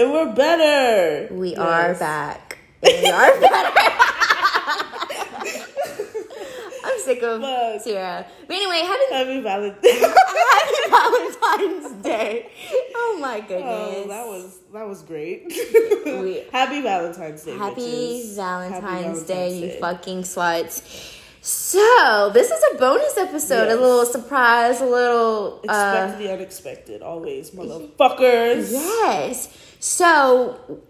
and we're better. We Yes. are back. We are better. I'm sick of Fuck. Sierra. But anyway, happy, Happy Valentine's. happy Valentine's Day. Oh my goodness. Oh, that was that was great. We- Happy Valentine's Day. Happy. Valentine's, Happy Day, Valentine's you fucking sluts. So, this is a bonus episode, Yes. a little surprise, a little. Uh, Expect the unexpected, always, motherfuckers. yes. So,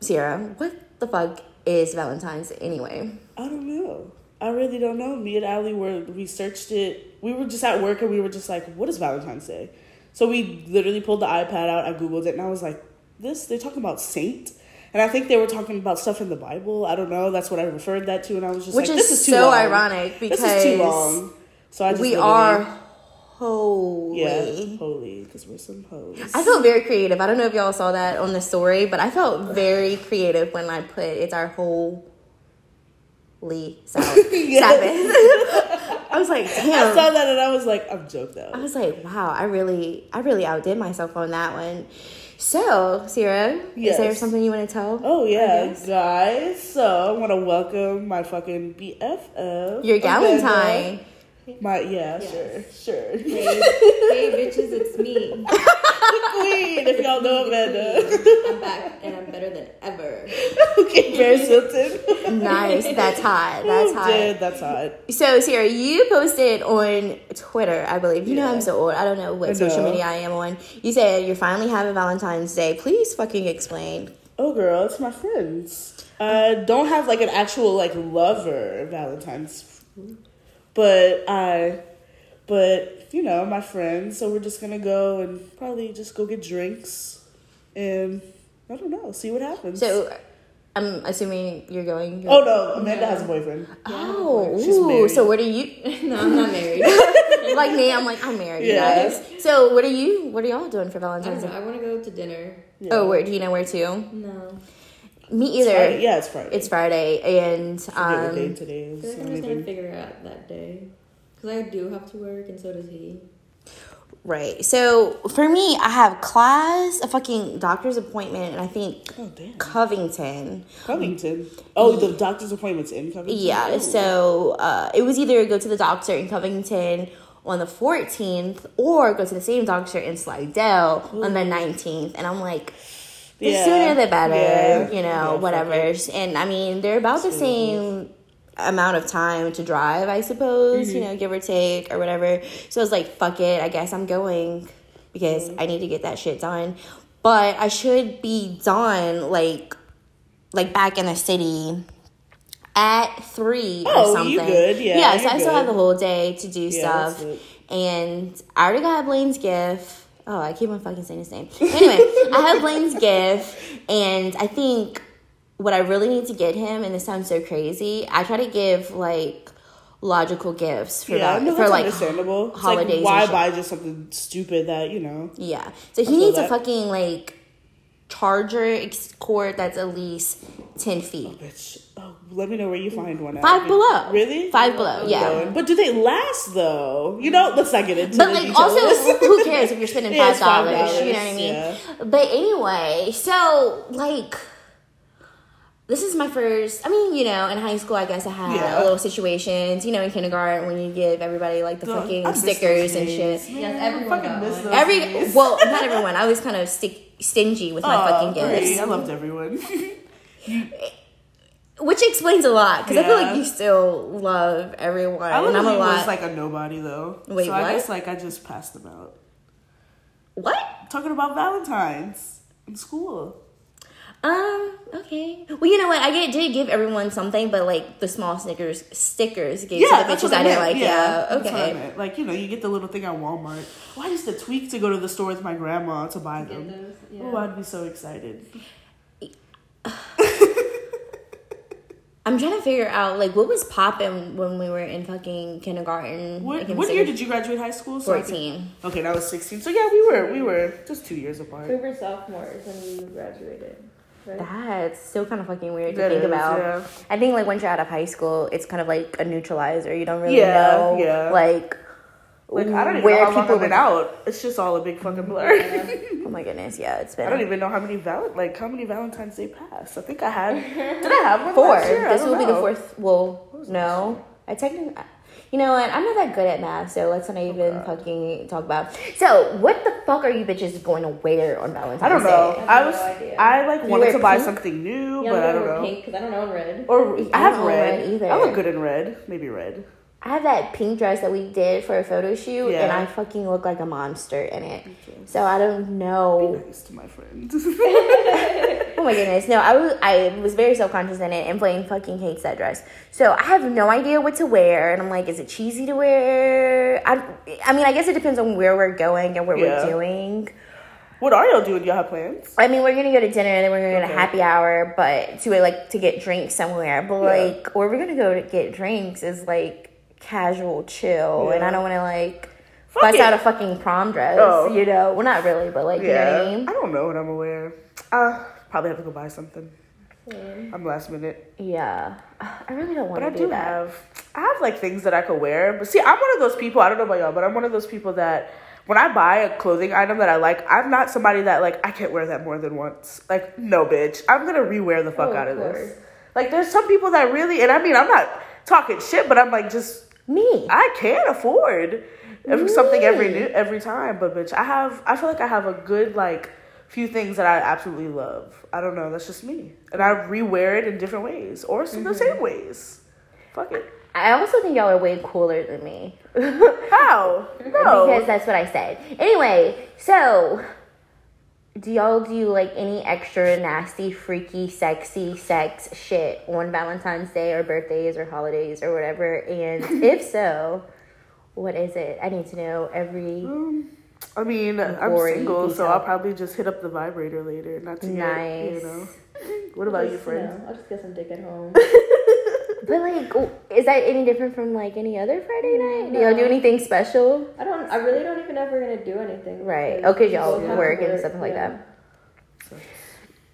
Sierra, what the fuck is Valentine's anyway? I don't know. I really don't know. Me and Ali were we searched it. We were just at work and we were just like, "What is Valentine's Day?" So we literally pulled the iPad out. I googled it and I was like, "This? They're talking about saint." And I think they were talking about stuff in the Bible. I don't know. That's what I referred that to, and I was just Which like, is "This is too so long. ironic This is too because long." So I just we literally- are holy. yeah holy because we're some hoes. I felt very creative. I don't know if y'all saw that on the story, but I felt very creative when I put it's our whole Lee Sabbath. Sabbath. I was like, I saw that and I was like, I'm joke I was like, wow, I really, I really outdid myself on that one. So, Sierra, is Yes. there something you want to tell? Oh yeah, guys. So I want to welcome my fucking BFF. Your Amanda. Galentine. My yeah, Yes. sure, sure. Hey, hey, bitches, it's me. The queen, if y'all know Amanda. I'm back and I'm better than ever. okay, Paris Hilton. Nice. That's hot. That's Oh, hot. Dude, that's hot. So, Sierra, you posted on Twitter, I believe. You know I'm so old. I don't know what I social know. media I am on. You said you're finally having Valentine's Day. Please fucking explain. Oh, girl, it's my friends. I don't have like an actual like lover Valentine's, but I, but you know, my friends. So we're just gonna go and probably just go get drinks, and I don't know, see what happens. So, I'm assuming you're going. oh no, Amanda has a boyfriend. Oh, She's ooh, married. so what are you? No, I'm not married. like me, I'm like I'm married, you Yeah. guys. So what are you? What are y'all doing for Valentine's know. Day? I want to go to dinner. Yeah. Oh, where do you know where to? No. Me It's either. Friday. Yeah, it's Friday. It's Friday, and I forget what day um, today I is. feel like or I'm just gonna anything. figure it out that day. Because I do have to work and so does he. right. So for me, I have class, a fucking doctor's appointment, and I think Oh. Covington. Covington. Oh, the doctor's appointment's in Covington. Yeah. Oh. So uh, it was either go to the doctor in Covington on the 14th or go to the same doctor in Slidell on the 19th, and I'm like. The Yeah. sooner the better, Yeah. you know, Yeah, whatever. And I mean, they're about the same amount of time to drive, I suppose, Mm-hmm. you know, give or take or whatever. So I was like, fuck it, I guess I'm going because Mm-hmm. I need to get that shit done. But I should be done like like back in the city at three or Oh, something. you good. Yeah, Yeah, so I still have the whole day to do Yeah, stuff. And I already got Blaine's gift. Oh, I keep on fucking saying his name. Anyway, I have Blaine's gift, and I think what I really need to get him, and this sounds so crazy, I try to give like logical gifts for Yeah, that, no, for like understandable. Holidays Like, why buy just something stupid that you know? yeah. So he needs a fucking like charger cord that's at least ten feet. Oh, bitch, oh, let me know where you find one. at. Five below. Really? Five below. Oh, yeah. Going. But do they last though? You know, let's not get into. But the like, details. also, who cares if you're spending five it's $5, dollars? You know what I mean? yeah. But anyway, so like, this is my first. I mean, you know, in high school, I guess I had Yeah. a little situations. You know, in kindergarten when you give everybody like the Dog, fucking stickers and shit. Yes, everyone fucking miss those Every days. well, not everyone. I was kind of stick, stingy with my Aw, fucking oh, great. gifts, I loved everyone. which explains a lot because I feel Yeah. like you still love everyone, I and I'm a literally lot. was like a nobody though. Wait, so what? I guess like I just passed them out. what? Talking about Valentine's in school. Um. Okay. Well, you know what? I get, did give everyone something, but like the small Snickers stickers gave Yeah, to the that's bitches what I I didn't meant. like. Yeah. that's what I okay. meant. Like you know, you get the little thing at Walmart. Well, I used to tweak to go to the store with my grandma to buy them. those. Yeah. Oh, I'd be so excited. I'm trying to figure out like what was popping when we were in fucking kindergarten. What, like, what year did you graduate high school? So I could- Fourteen. Okay, that was sixteen. So yeah, we were we were just two years apart. We were sophomores when we graduated. Right? That's still kind of fucking weird to That think is, about. yeah. I think like once you're out of high school, it's kind of like a neutralizer. You don't really Yeah, know yeah. like Like I don't even Where know how long people I've been out. It's just all a big fucking blur. Oh my goodness, yeah, it's been I don't even know how many val like how many Valentine's Day passed. I think I had. Did I have one four. last year? I This will be the fourth. Well, no, I technically. You know what? I'm not that good at math, so let's not oh, even God. fucking talk about. So, what the fuck are you bitches going to wear on Valentine's Day? I don't Day? know. I have I no was. idea. I like You wanted wear to buy pink? something new, Yeah, but I don't know. pink because I don't own red. Or I I have red. red either. I look good in red. Maybe red. I have that pink dress that we did for a photo shoot, Yeah. and I fucking look like a monster in it. So I don't know. Be nice to my friends. Oh my goodness, no! I was I was very self conscious in it, and Blaine fucking hates that dress. So I have no idea what to wear, and I'm like, is it cheesy to wear? I, I mean, I guess it depends on where we're going and what Yeah. we're doing. what are y'all doing? Y'all have plans? I mean, we're gonna go to dinner, and then we're gonna go to happy hour, but to like to get drinks somewhere. But Yeah. like, where we're gonna go to get drinks is like casual, chill, and I don't want to like Fuck bust it. out a fucking prom dress. Oh. You know, well, not really, but like, you know what I mean? I don't know what I'm gonna wear. Uh, probably have to go buy something. I'm last minute. Yeah, I really don't want But I to do have, I have like things that I could wear. But see, I'm one of those people. I don't know about y'all, but I'm one of those people that when I buy a clothing item that I like, I'm not somebody that like I can't wear that more than once. Like, no, bitch, I'm gonna rewear the fuck Oh, out of this. Like, there's some people that really, and I mean, I'm not talking shit, but I'm like, just Me. I can't afford every, something every new, every time. But bitch, I have, I feel like I have a good like few things that I absolutely love. I don't know, that's just me, and I rewear it in different ways or some the same ways. Fuck it. I also think y'all are way cooler than me. How? No. Because that's what I said. Anyway, so do y'all do like any extra nasty, freaky, sexy sex shit on Valentine's Day or birthdays or holidays or whatever? And if so, what is it? I need to know every Um, I mean, I'm single, so. I'll probably just hit up the vibrator later, not to get, you know. What about you, Just, friend? know, I'll just get some dick at home. But like, is that any different from like any other Friday mm, night? Do y'all do anything special? I don't. I really don't even know if we're gonna do anything. Right. Okay, y'all both work and stuff like yeah. that.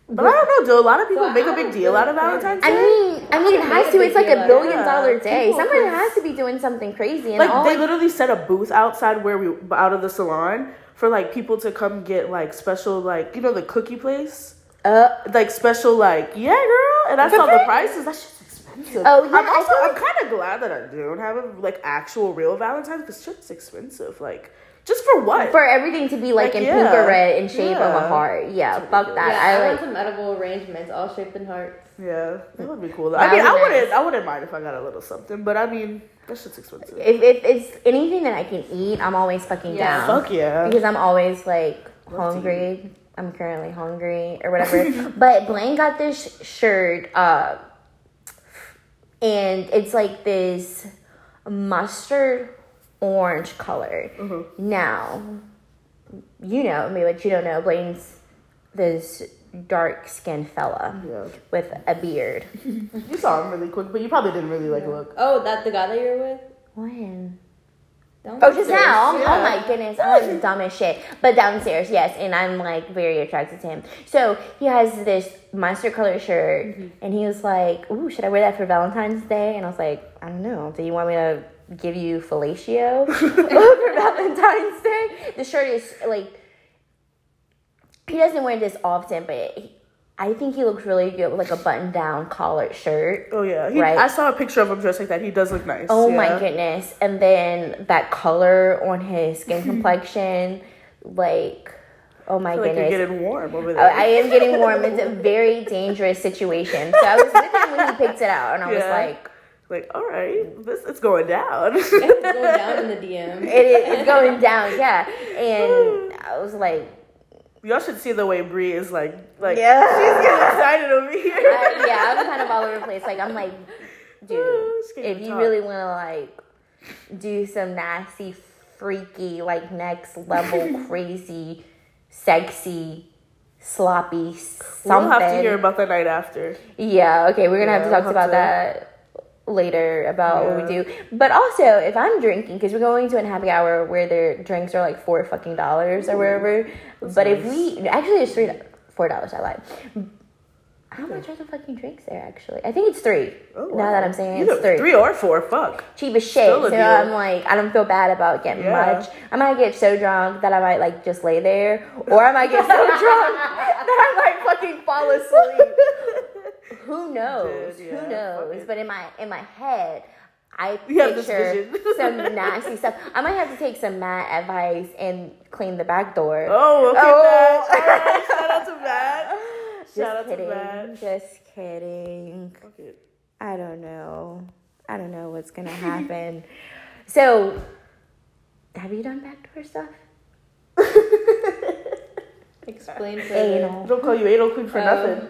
But I don't know. Do a lot of people So make a big deal out of care. Valentine's I Day? mean, I mean, it I has made to. a It's like a billion out of dollar day. People Someone has to be doing something crazy. And like all they like, literally set a booth outside where we out of the salon for like people to come get like special like you know the cookie place uh, like special like yeah girl and I saw the prices that shit's expensive. Oh, yeah, I'm also feel I'm kind of glad that I don't have a like actual real Valentine's because shit's expensive like just for what for everything to be like, Like, in yeah. pink or red in shape of a heart. Yeah, It's fuck ridiculous. that. Yeah, I, I want like. some edible arrangements, all shaped in hearts. yeah that would be cool though. That I mean I be wouldn't nice. I wouldn't mind if I got a little something but I mean that shit's expensive. If, if it's anything that I can eat, I'm always fucking Yeah. down. Fuck yeah. Because I'm always like Love hungry. I'm currently hungry or whatever. but Blaine got this shirt, uh, and it's like this mustard orange color. Mm-hmm. Now, you know me, but you don't know. Blaine's this dark skinned fella Yeah. with a beard. You saw him really quick, but you probably didn't really like look. Oh, that the guy that you're with? When? Downstairs. Oh, just now? Oh, Yeah. oh my goodness, I'm dumb as shit. But downstairs, yes, and I'm like very attracted to him. So he has this mustard color shirt, Mm-hmm. and he was like, "Ooh, should I wear that for Valentine's Day?" And I was like, "I don't know. Do you want me to give you fellatio for Valentine's Day?" The shirt is like he doesn't wear this often, but he, I think he looks really good with like a button-down collared shirt. Oh yeah, he, Right. I saw a picture of him dressed like that. He does look nice. Oh yeah. my goodness. And then that color on his skin complexion, like, oh my I feel like you're goodness. getting warm over oh, there. I am getting warm. It's a very dangerous situation. So I was with him when he picked it out, and I was like, like, all right, this it's going down. It's going down in the DM. it is it's going down, yeah. And I was like, Y'all should see the way Brie is like, like Yeah. she's getting excited over here. I, yeah, I'm kind of all over the place. Like, I'm like, dude, oh, It's if you tough. really want to like do some nasty, freaky, like next level, crazy, sexy, sloppy something. We'll have to hear about the night after. yeah, okay, we're gonna have to talk we'll about to- that later about what we do. But also, if I'm drinking, because we're going to a happy hour where their drinks are like four fucking dollars or wherever. But if we actually it's three four dollars, I lied. How much are the fucking drinks there? Actually, I think it's three. Oh, now that I'm saying Either it's three. Three or four. Fuck. cheap as shit. Still So. I'm like, I don't feel bad about getting Yeah. much. I might get so drunk that I might like just lay there, or I might get so drunk that I might fucking fall asleep. Who knows? Dude, yeah, Who knows? But in my in my head, I picture some nasty stuff. I might have to take some Matt advice and clean the back door. Oh, okay, Oh. Matt. Right, shout out to Matt. just Shout out kidding. to Matt. Just kidding. It. I don't know. I don't know what's gonna happen. so, have you done backdoor stuff? Explain further. Anal. Don't call you anal queen for Um, nothing.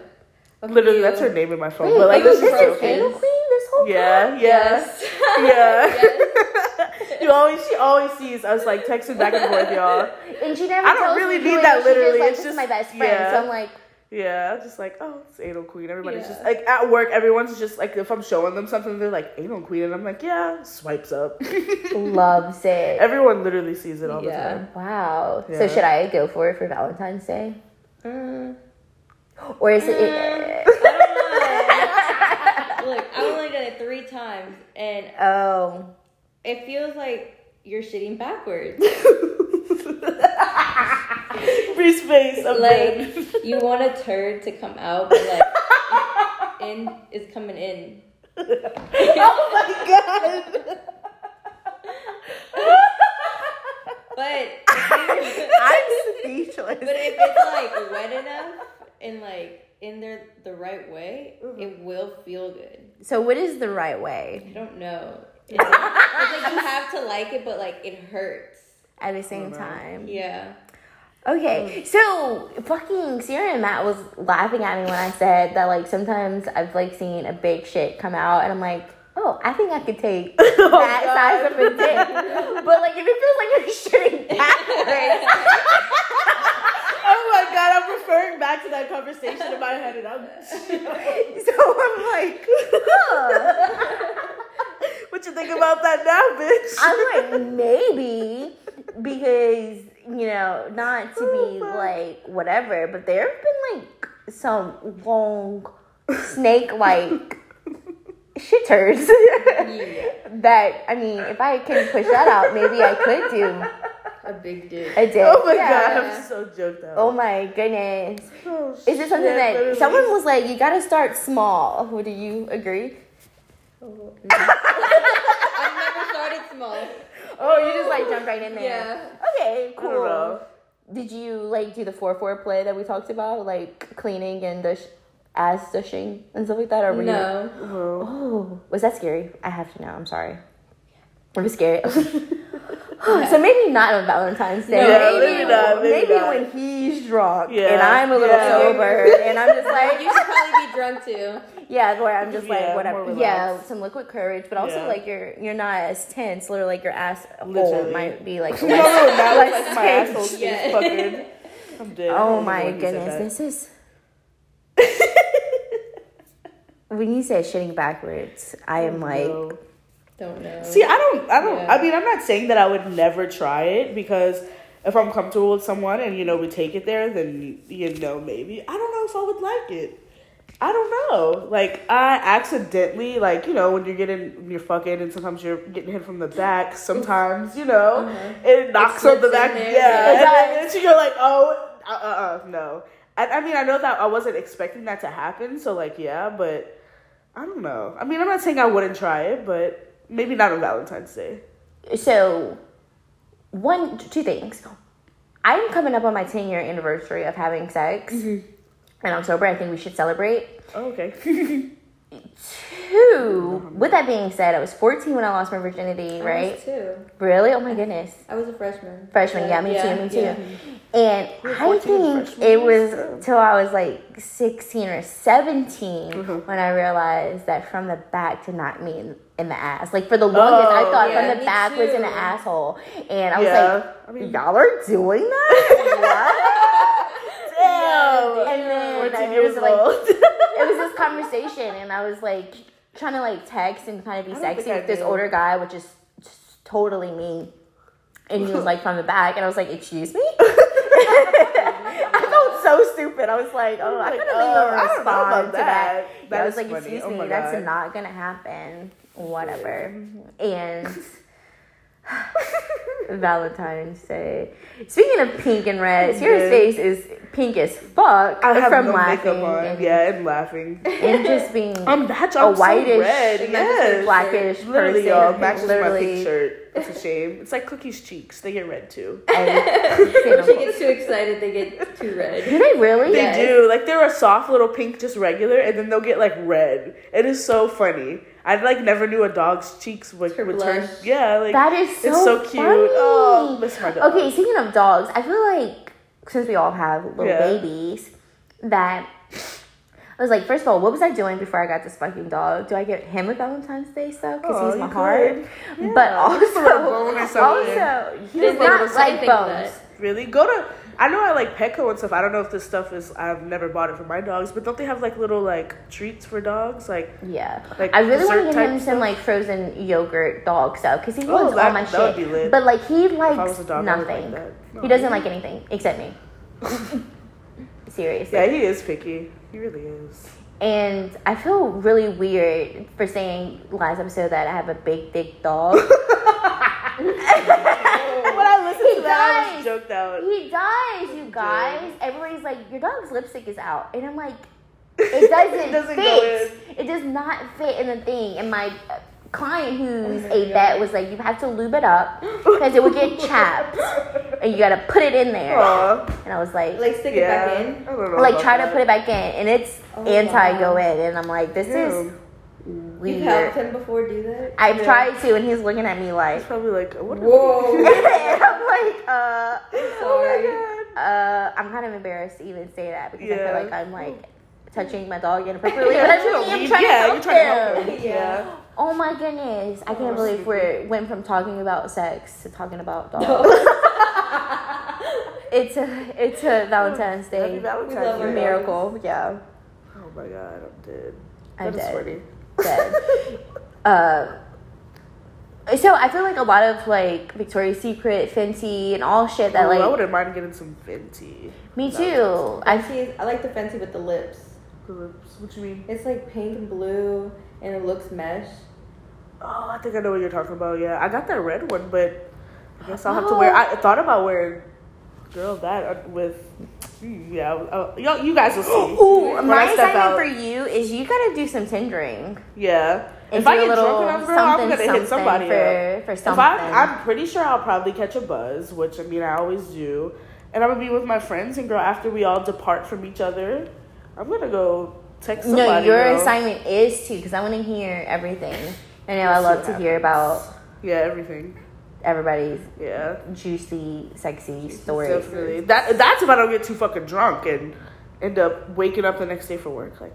A Literally, that's her name in my phone. Wait, but like, this is joking. anal queen this whole Yeah, time? yeah, Yes. yeah. you always, she always sees us like texting back and forth, y'all. And she never I don't really need that. it that is. She just, literally, like, it's just- my best friend. yeah. So I'm like, Yeah, just like, oh, it's anal queen. Everybody's Yeah. just like at work. Everyone's just like, if I'm showing them something, they're like anal queen, and I'm like, yeah, swipes up. loves it. Everyone literally sees it all Yeah. the time. Wow. So should I go for it for Valentine's Day? Uh, Or is it? Um, I don't know. Look, I've only done it three times, and oh. it feels like you're shitting backwards. Free space. I'm like dead. you want a turd to come out, but like in is coming in. oh my god. But I'm speechless. but if it's like wet enough and like in there the right way, Mm-hmm. it will feel good. So what is the right way I don't know. It's like, it's like you have to like it, but like it hurts. at the same no. time? Yeah. Okay, so fucking Sierra and Matt was laughing at me when I said that like sometimes I've like seen a big shit come out and I'm like, oh, I think I could take that size of a dick. But like if it feels like you're shitting backwards, Oh my god, I'm referring back to that conversation in my head, so I'm like, huh. what you think about that now, bitch? I'm like maybe because you know not to be oh like whatever, but there have been like some long snake like shitters that I mean if I can push that out, maybe I could do A big dick. a dick. oh my Yeah. god, I'm so joked out. Oh my goodness. Oh, Is it something that literally. someone was like, you gotta start small? Would do you agree? Oh, I've never started small. Oh, you just like jumped right in there. Yeah. Okay, I don't cool. know. Did you like do the four four play that we talked about, like cleaning and the sh- ass dushing and stuff like that, or were? No. Oh. Oh, was that scary? I have to know. I'm sorry. It was scary. so maybe not on Valentine's Day. No, maybe, maybe not, maybe maybe not. when he's drunk Yeah, and I'm a little yeah. sober and I'm just like, You should probably be drunk too. yeah, where I'm just like whatever. Yeah, some liquid courage, but also Yeah. like you're you're not as tense. Literally, like your ass hole Literally. might be like No, no, less, now like my tense. asshole stays Yeah. puckered. I'm dead. Oh my know when you said goodness, this is. when you say shitting backwards, I am oh, like, No. Don't know. See, I don't, I don't, Yeah. I mean, I'm not saying that I would never try it because if I'm comfortable with someone and, you know, we take it there, then, you know, maybe. I don't know if I would like it. I don't know. Like, I accidentally, like, you know, when you're getting, you're fucking and sometimes you're getting hit from the back, sometimes, you know, it knocks on the back. there. Yeah. And then, and you're like, oh, uh, uh, uh, no. I, I mean, I know that I wasn't expecting that to happen, so, like, yeah, but I don't know. I mean, I'm not saying I wouldn't try it, but maybe not on Valentine's Day. so one, two things. I'm coming up on my 10 year anniversary of having sex in October. I think we should celebrate. Oh, okay. Two, with that being said, I was 14 when I lost my virginity, I right? was too. Really? Oh my goodness. I was a freshman. Freshman, yeah, me too, me too. yeah. And I think it was till I was like 16 or 17 Mm-hmm. when I realized that from the back did not mean in the ass. Like for the longest, I Oh, thought yeah, from the me back was in the asshole. And I was Yeah, like, I mean- y'all are doing that? Damn. and then 14 it was like, it was this conversation, and I was like trying to like text and kind of be I don't think sexy with this older guy, which is just totally me. And he was like from the back, and I was like, "Excuse me." I felt so stupid. I was like, oh, I Like, couldn't uh, even I don't know respond about to that. that. That I was like, funny. excuse Oh me, my that's not gonna happen. Whatever. And Valentine's Day. Speaking of pink and red, Sierra's face is pink as fuck I have from no laughing makeup on. and, yeah, and laughing. and just being I'm that's a I'm so whitish, red. Yes. blackish Literally, person. y'all matches my pink shirt. It's a shame. It's like Cookie's cheeks. They get red too. Oh, when she gets too excited, they get too red. Do they really? They Yes. do. Like they're a soft little pink, just regular, and then they'll get like red. It is so funny. I like never knew a dog's cheeks would, Her would turn. Yeah, like That is so it's so cute. Oh, funny. Oh, miss my dog. Okay, speaking of dogs, I feel like since we all have little Yeah. babies, that I was like, first of all, what was I doing before I got this fucking dog? Do I get him a Valentine's Day stuff because Oh, he's my you heart? could. But Yeah. A bone or also, something. also, he Didn't does not I like didn't think of bones. Really? Go to. I know I like Petco and stuff. I don't know if this stuff is. I've never bought it for my dogs, but don't they have like little like treats for dogs? Like Yeah, Like I really want to get him type some like frozen yogurt dog stuff because he Oh, wants all my shit. But like he if I was likes dog, nothing. like. No, he doesn't really? like anything except me. Seriously. Yeah, he is picky. He really is. And I feel really weird for saying last episode that I have a big thick dog. when I listened He to that, I does. was joked out. he does, you guys. Everybody's like, your dog's lipstick is out. And I'm like, it doesn't, It doesn't go fit. It does not fit in the thing. And my uh, client who's my a God. vet was like, you have to lube it up because it would get chapped. And you gotta put it in there. Aw. And I was like, Like stick Yeah. it back in. I like try to put it back in. And it's Oh, anti go in. And I'm like, this is Damn. Weird. You've helped him before do that. I've Yeah. tried to, and he's looking at me like. He's like, probably like, what? Whoa. and I'm like, uh, Sorry. uh, I'm kind of embarrassed to even say that because I feel like I'm like touching my dog inappropriately. But I'm, Yeah, I'm you- trying yeah, to you're help trying to help him. him. Yeah. Yeah. Oh my goodness! I can't Oh, believe stupid. we went from talking about sex to talking about dogs. it's a it's a Valentine's Happy Day Valentine's We love Day. miracle. Yeah, Oh my god, I'm dead. I'm That is dead. Funny. dead. uh, so I feel like a lot of like Victoria's Secret, Fenty, and all shit that Ooh, I wouldn't mind getting some Fenty. me too. I see. I like the fancy with the lips. The Lips. What do you mean? It's like pink and blue, and it looks mesh. Oh, I think I know what you're talking about. Yeah, I got that red one, but I guess I'll have to wear. I thought about wearing, girl, that with. Yeah, uh, y'all, you guys will see. Ooh, When my assignment for you is you gotta do some tindering. Yeah. And if I get drunk enough, girl, I'm gonna hit somebody for- up. for If something. I, I'm pretty sure I'll probably catch a buzz, which I mean I always do, and I'm gonna be with my friends. And girl, after we all depart from each other, I'm gonna go text somebody. no, your girl. assignment is to because I want to hear everything. I know I love to hear about Yeah, everything. Everybody's Yeah. juicy, sexy stories. Definitely. That that's if I don't get too fucking drunk and end up waking up the next day for work. Like,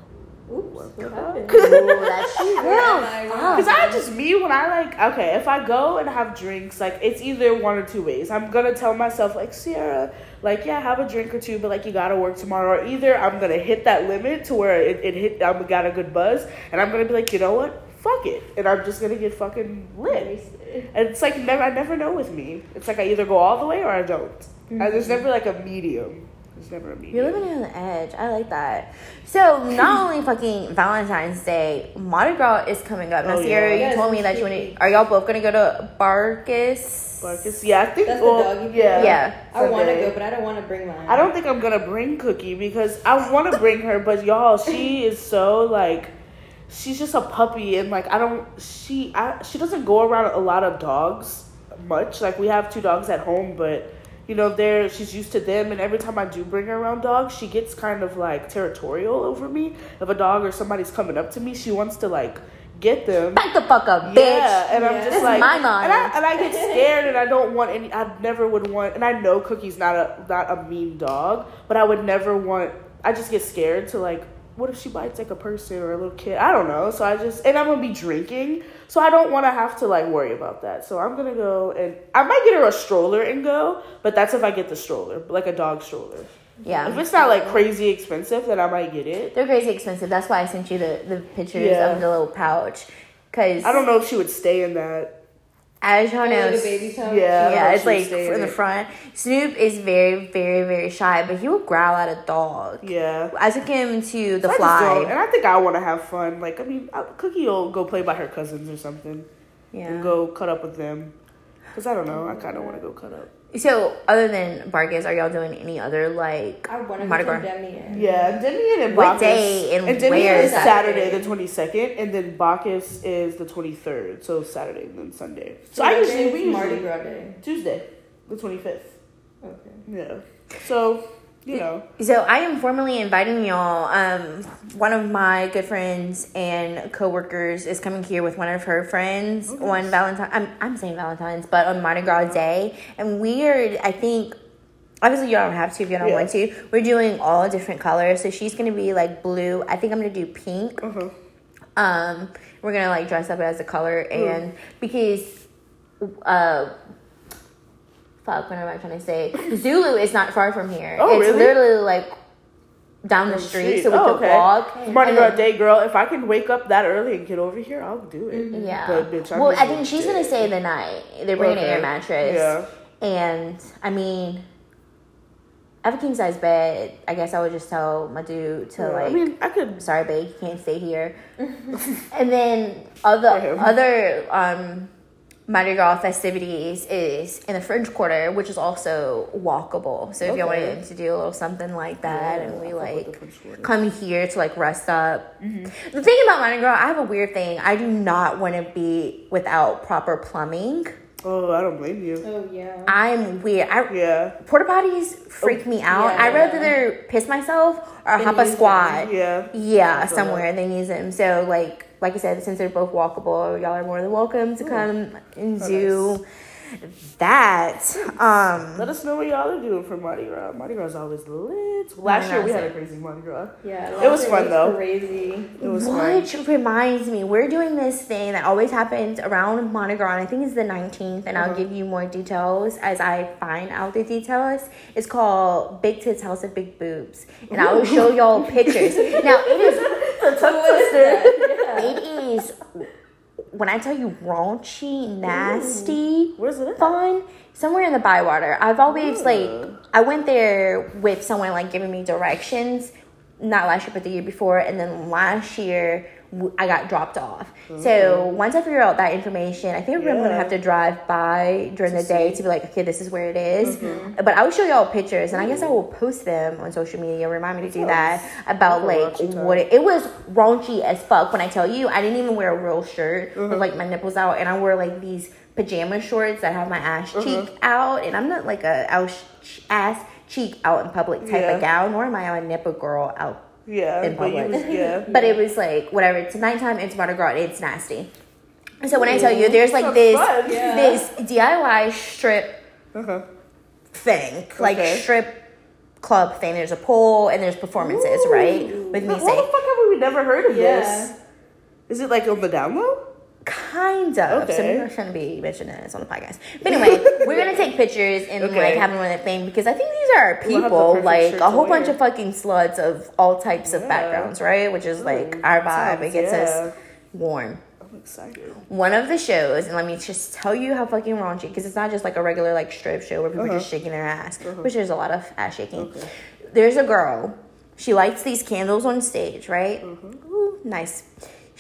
Oops, what happened? Ooh, that's because I just me when I like okay, if I go and have drinks, like it's either one or two ways. I'm gonna tell myself like Sierra, like yeah, have a drink or two, but like you gotta work tomorrow. Or either I'm gonna hit that limit to where it, it hit, I'm got a good buzz, and I'm gonna be like, you know what, fuck it, and I'm just gonna get fucking lit. And it's like never, I never know with me. It's like I either go all the way or I don't. And there's mm-hmm. never like a medium. There's never a medium. You're living on the edge. I like that. So not only fucking Valentine's Day, Mardi Gras is coming up. Now, Oh, Sierra, yeah. you Yes, told me that you want to. Are y'all both gonna go to Barkus? Barkus. Yeah, I think. That's the doggy yeah. food? Yeah. I want to go, but I don't want to bring mine. I don't think I'm gonna bring Cookie because I want to bring her, but y'all, she is so like, she's just a puppy, and like I don't, she, I, she doesn't go around a lot of dogs much. Like we have two dogs at home, but you know, they're she's used to them, and every time I do bring her around dogs, she gets kind of like territorial over me. If a dog or somebody's coming up to me, she wants to like get them. Back the fuck up, bitch. Yeah, and I'm just This like, my mom. and I and I get scared, and I don't want any. I never would want, and I know Cookie's not a not a mean dog, but I would never want. I just get scared to like, what if she bites like a person or a little kid? I don't know. So I just, and I'm gonna be drinking, so I don't want to have to like worry about that. So I'm gonna go, and I might get her a stroller and go, but that's if I get the stroller, like a dog stroller. Yeah. If it's not like crazy expensive, then I might get it. They're crazy expensive. That's why I sent you the, the pictures Yeah. of the little pouch. Cause I don't know if she would stay in that. As y'all know, baby. Yeah. I yeah, it's like in the front. Snoop is very, very, very shy, but he will growl at a dog. Yeah. I took him to the I don't- fly. and I think I want to have fun. Like, I mean, Cookie will go play by her cousins or something Yeah. and go cut up with them. Cause I don't know, I kind of want to go cut up. So, other than Barkus, are y'all doing any other like I want to Mardi go Gras? to Endymion. Yeah, Endymion and What day and Endymion where? is Saturday Saturday. the twenty second, and then Bacchus is the twenty third. So Saturday and then Sunday. So, So I usually we is Mardi usually Gras day. Tuesday, the twenty fifth. Okay. Yeah. So you know, So I am formally inviting y'all. Um, one of my good friends and coworkers is coming here with one of her friends Oh, nice. on Valentine. I'm I'm saying Valentine's, but on Mardi Gras Day, and we're I think. Obviously, you don't have to if you don't Yeah. want to. We're doing all different colors. So she's gonna be like blue. I think I'm gonna do pink. uh-huh. Um, we're gonna like dress up as a color Hmm. and because uh fuck what am I trying to say? Zulu is not far from here. Oh, it's really? literally like down the street, street. so we Oh, could okay. walk. And Gras day, girl. If I can wake up that early and get over here, I'll do it. Yeah. But bitch, well, I think she's gonna stay the night. They're bringing an air mattress. Yeah. And I mean, I have a king size bed. I guess I would just tell my dude to Yeah, like. I mean, I could. sorry babe you can't stay here and then other other um Mardi Gras festivities is in the French Quarter, which is also walkable. So if you Okay. wanted to do a little something like that, Yeah, and we I like the French Quarter. come here to like rest up. Mm-hmm. The thing about Mardi Gras, I have a weird thing. I do not want to be without proper plumbing. Oh, I don't blame you. Oh yeah. I'm weird. I, Yeah. Porta potties freak me out. yeah. I'd rather piss myself or Than hop a use squat. Yeah. Yeah, I feel somewhere and then use them. So like like I said, since they're both walkable, y'all are more than welcome to come and Oh, do that. Um Let us know what y'all are doing for Mardi Gras. Mardi Gras is always lit. Last year we had a crazy Mardi Gras. Yeah. It was fun, year though. Crazy. It was fun. which reminds me, we're doing this thing that always happens around Mardi Gras, and I think it's the 19th, and I'll Uh-huh. give you more details as I find out the details. It's called Big Tits House of Big Boobs, and I will show y'all pictures. Now, it is The tongue twister. It is when I tell you raunchy, nasty, Where's it fun. Somewhere in the Bywater. I've always Ooh. like I went there with someone like giving me directions. Not last year, but the year before, and then last year w- I got dropped off. So once I figure out that information, I think I'm gonna have to drive by during the day to be like, okay, this is where it is. But I will show y'all pictures, and I guess I will post them on social media. Remind me to do that about Like a like raunchy time. what it, it was raunchy as fuck. When I tell you, I didn't even wear a real shirt with like my nipples out, and I wore like these pajama shorts that have my ass cheek out, and I'm not like a ass ass cheek out in public type Yeah. of gal, nor am I a nipple girl out. Yeah. In but was, yeah. But it was like whatever. It's nighttime. It's Mardi Gras. It's nasty. So when I tell you, there's like this. Yeah. this DIY strip Uh-huh. thing, like Okay. strip club thing. There's a pool and there's performances, right? With me Why the saying fuck have we never heard of Yeah. this? Is it like on the down low? Kind of. So Okay. maybe I shouldn't be mentioning this on the podcast. But anyway, we're gonna take pictures and Okay. like having one of that thing because I think these are We'll people, like a whole bunch wear. of fucking sluts of all types of backgrounds, right? Which is like mm, our vibe. Sounds- it gets yeah. us warm. I'm excited. One of the shows, and let me just tell you how fucking raunchy, because it's not just like a regular like strip show where people are just uh-huh. shaking their ass, uh-huh. which there's a lot of ass shaking. Okay. There's a girl. She lights these candles on stage, right? Mm-hmm. Ooh, nice.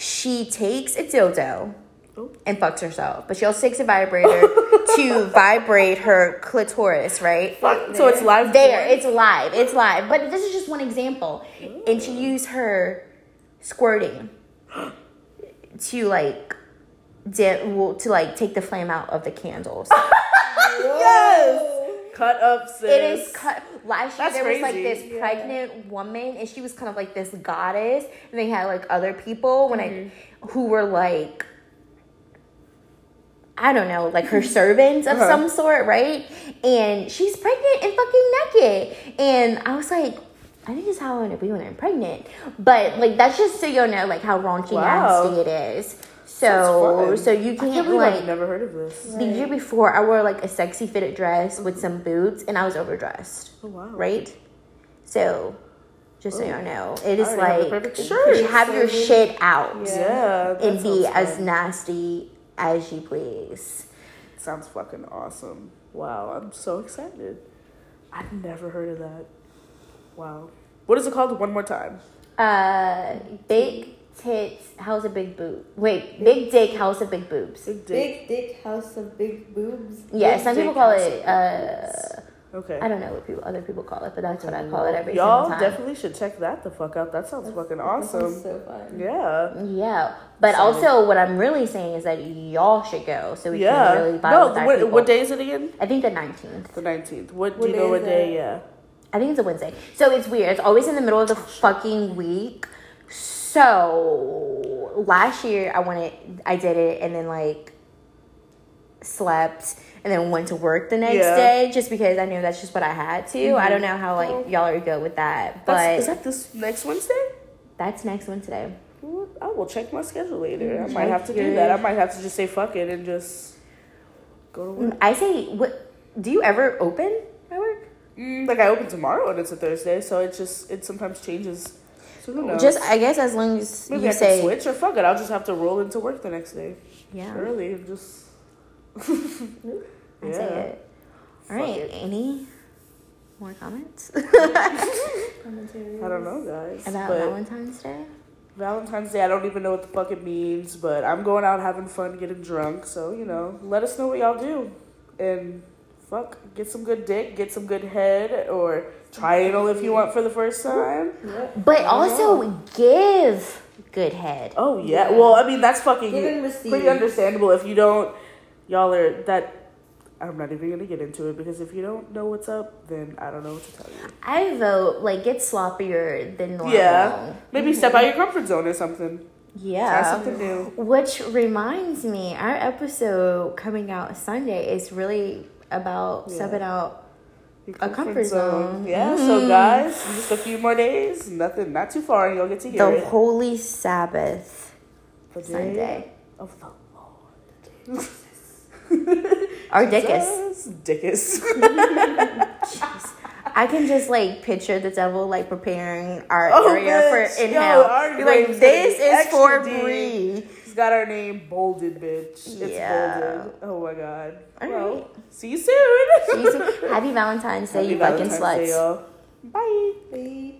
She takes a dildo Oh. and fucks herself, but she also takes a vibrator to vibrate her clitoris, right? Fuck. So it's live. There, porn? it's live. It's live. But this is just one example. And she used her squirting to like well, to like take the flame out of the candles. yes. Cut up, sis. it is cut. Last year That's there was like this Yeah. pregnant woman, and she was kind of like this goddess, and they had like other people when I who were like. I don't know, like her servants of Uh-huh. some sort, right? And she's pregnant and fucking naked. And I was like, I think is how I want to be when I'm pregnant. But like that's just so you know like how raunchy Wow. nasty it is. So so you can't, believe like I've never heard of this. the year before I wore like a sexy fitted dress with some boots and I was overdressed. Oh wow. Right? So just so y'all know, it is I have like perfect you have your shit out Yeah. and be as fun. nasty as you please. sounds fucking awesome. Wow, I'm so excited. I've never heard of that. Wow. What is it called? One more time. Uh, big tits, house of big boob. Wait, big dick, house of big boobs. Big dick. Big dick house of big boobs. Yeah, Big some people call it. Uh, Okay. I don't know what people other people call it, but that's what I call it every Y'all single time. definitely should check that the fuck out. That sounds fucking awesome. so fun. Yeah. Yeah, but Excited. also what I'm really saying is that y'all should go so we Yeah. can really vibe no, with our what, people. what day is it again? I think the 19th. The 19th. What, What do you know What day? it? Yeah. I think it's a Wednesday. So it's weird. It's always in the middle of the fucking week. So last year I wanted, I did it, and then like slept, and then went to work the next Yeah. day just because I knew that's just what I had to. I don't know how like y'all are good with that, but That's, is that this next Wednesday? that's next Wednesday. Well, I will check my schedule later. I might have to do that. I might have to just say fuck it and just go to work. I say, what? Do you ever open at work? Mm, like I open tomorrow and it's a Thursday, so it just it sometimes changes. So who knows? Just I guess as long as maybe you I say can switch or fuck it. I'll just have to roll into work the next day yeah. early and just. I say it. All right. it. Any more comments I don't know, guys. about but Valentine's Day? Valentine's Day, I don't even know what the fuck it means, but I'm going out having fun, getting drunk. So you know, let us know what y'all do, and fuck, get some good dick, get some good head, or triangle if you want for the first time. Yep. But I don't also give good head. Oh yeah. Yeah. Well, I mean that's fucking Give and receive. pretty understandable. If you don't, y'all are that. I'm not even gonna get into it because if you don't know what's up, then I don't know what to tell you. I vote like get sloppier than normal. Yeah. Maybe mm-hmm. step out of your comfort zone or something. Try Yeah. something new. Which reminds me, our episode coming out Sunday is really about Yeah. stepping out. Your A comfort zone. Yeah. So hmm. guys, just a few more days. Nothing. Not too far, and you'll get to hear The it. Holy Sabbath The day Sunday. of the Lord. Or Dickus. Dickus. I can just like picture the devil like preparing our Oh, area bitch. for in Yo, our Be like, this is for. Bree. He's got our name bolded, bitch. It's Yeah. bolded. Oh my god. All well, right. see you soon. Jesus. Happy Valentine's Day, Happy you fucking Day, sluts. y'all. Bye. Bye.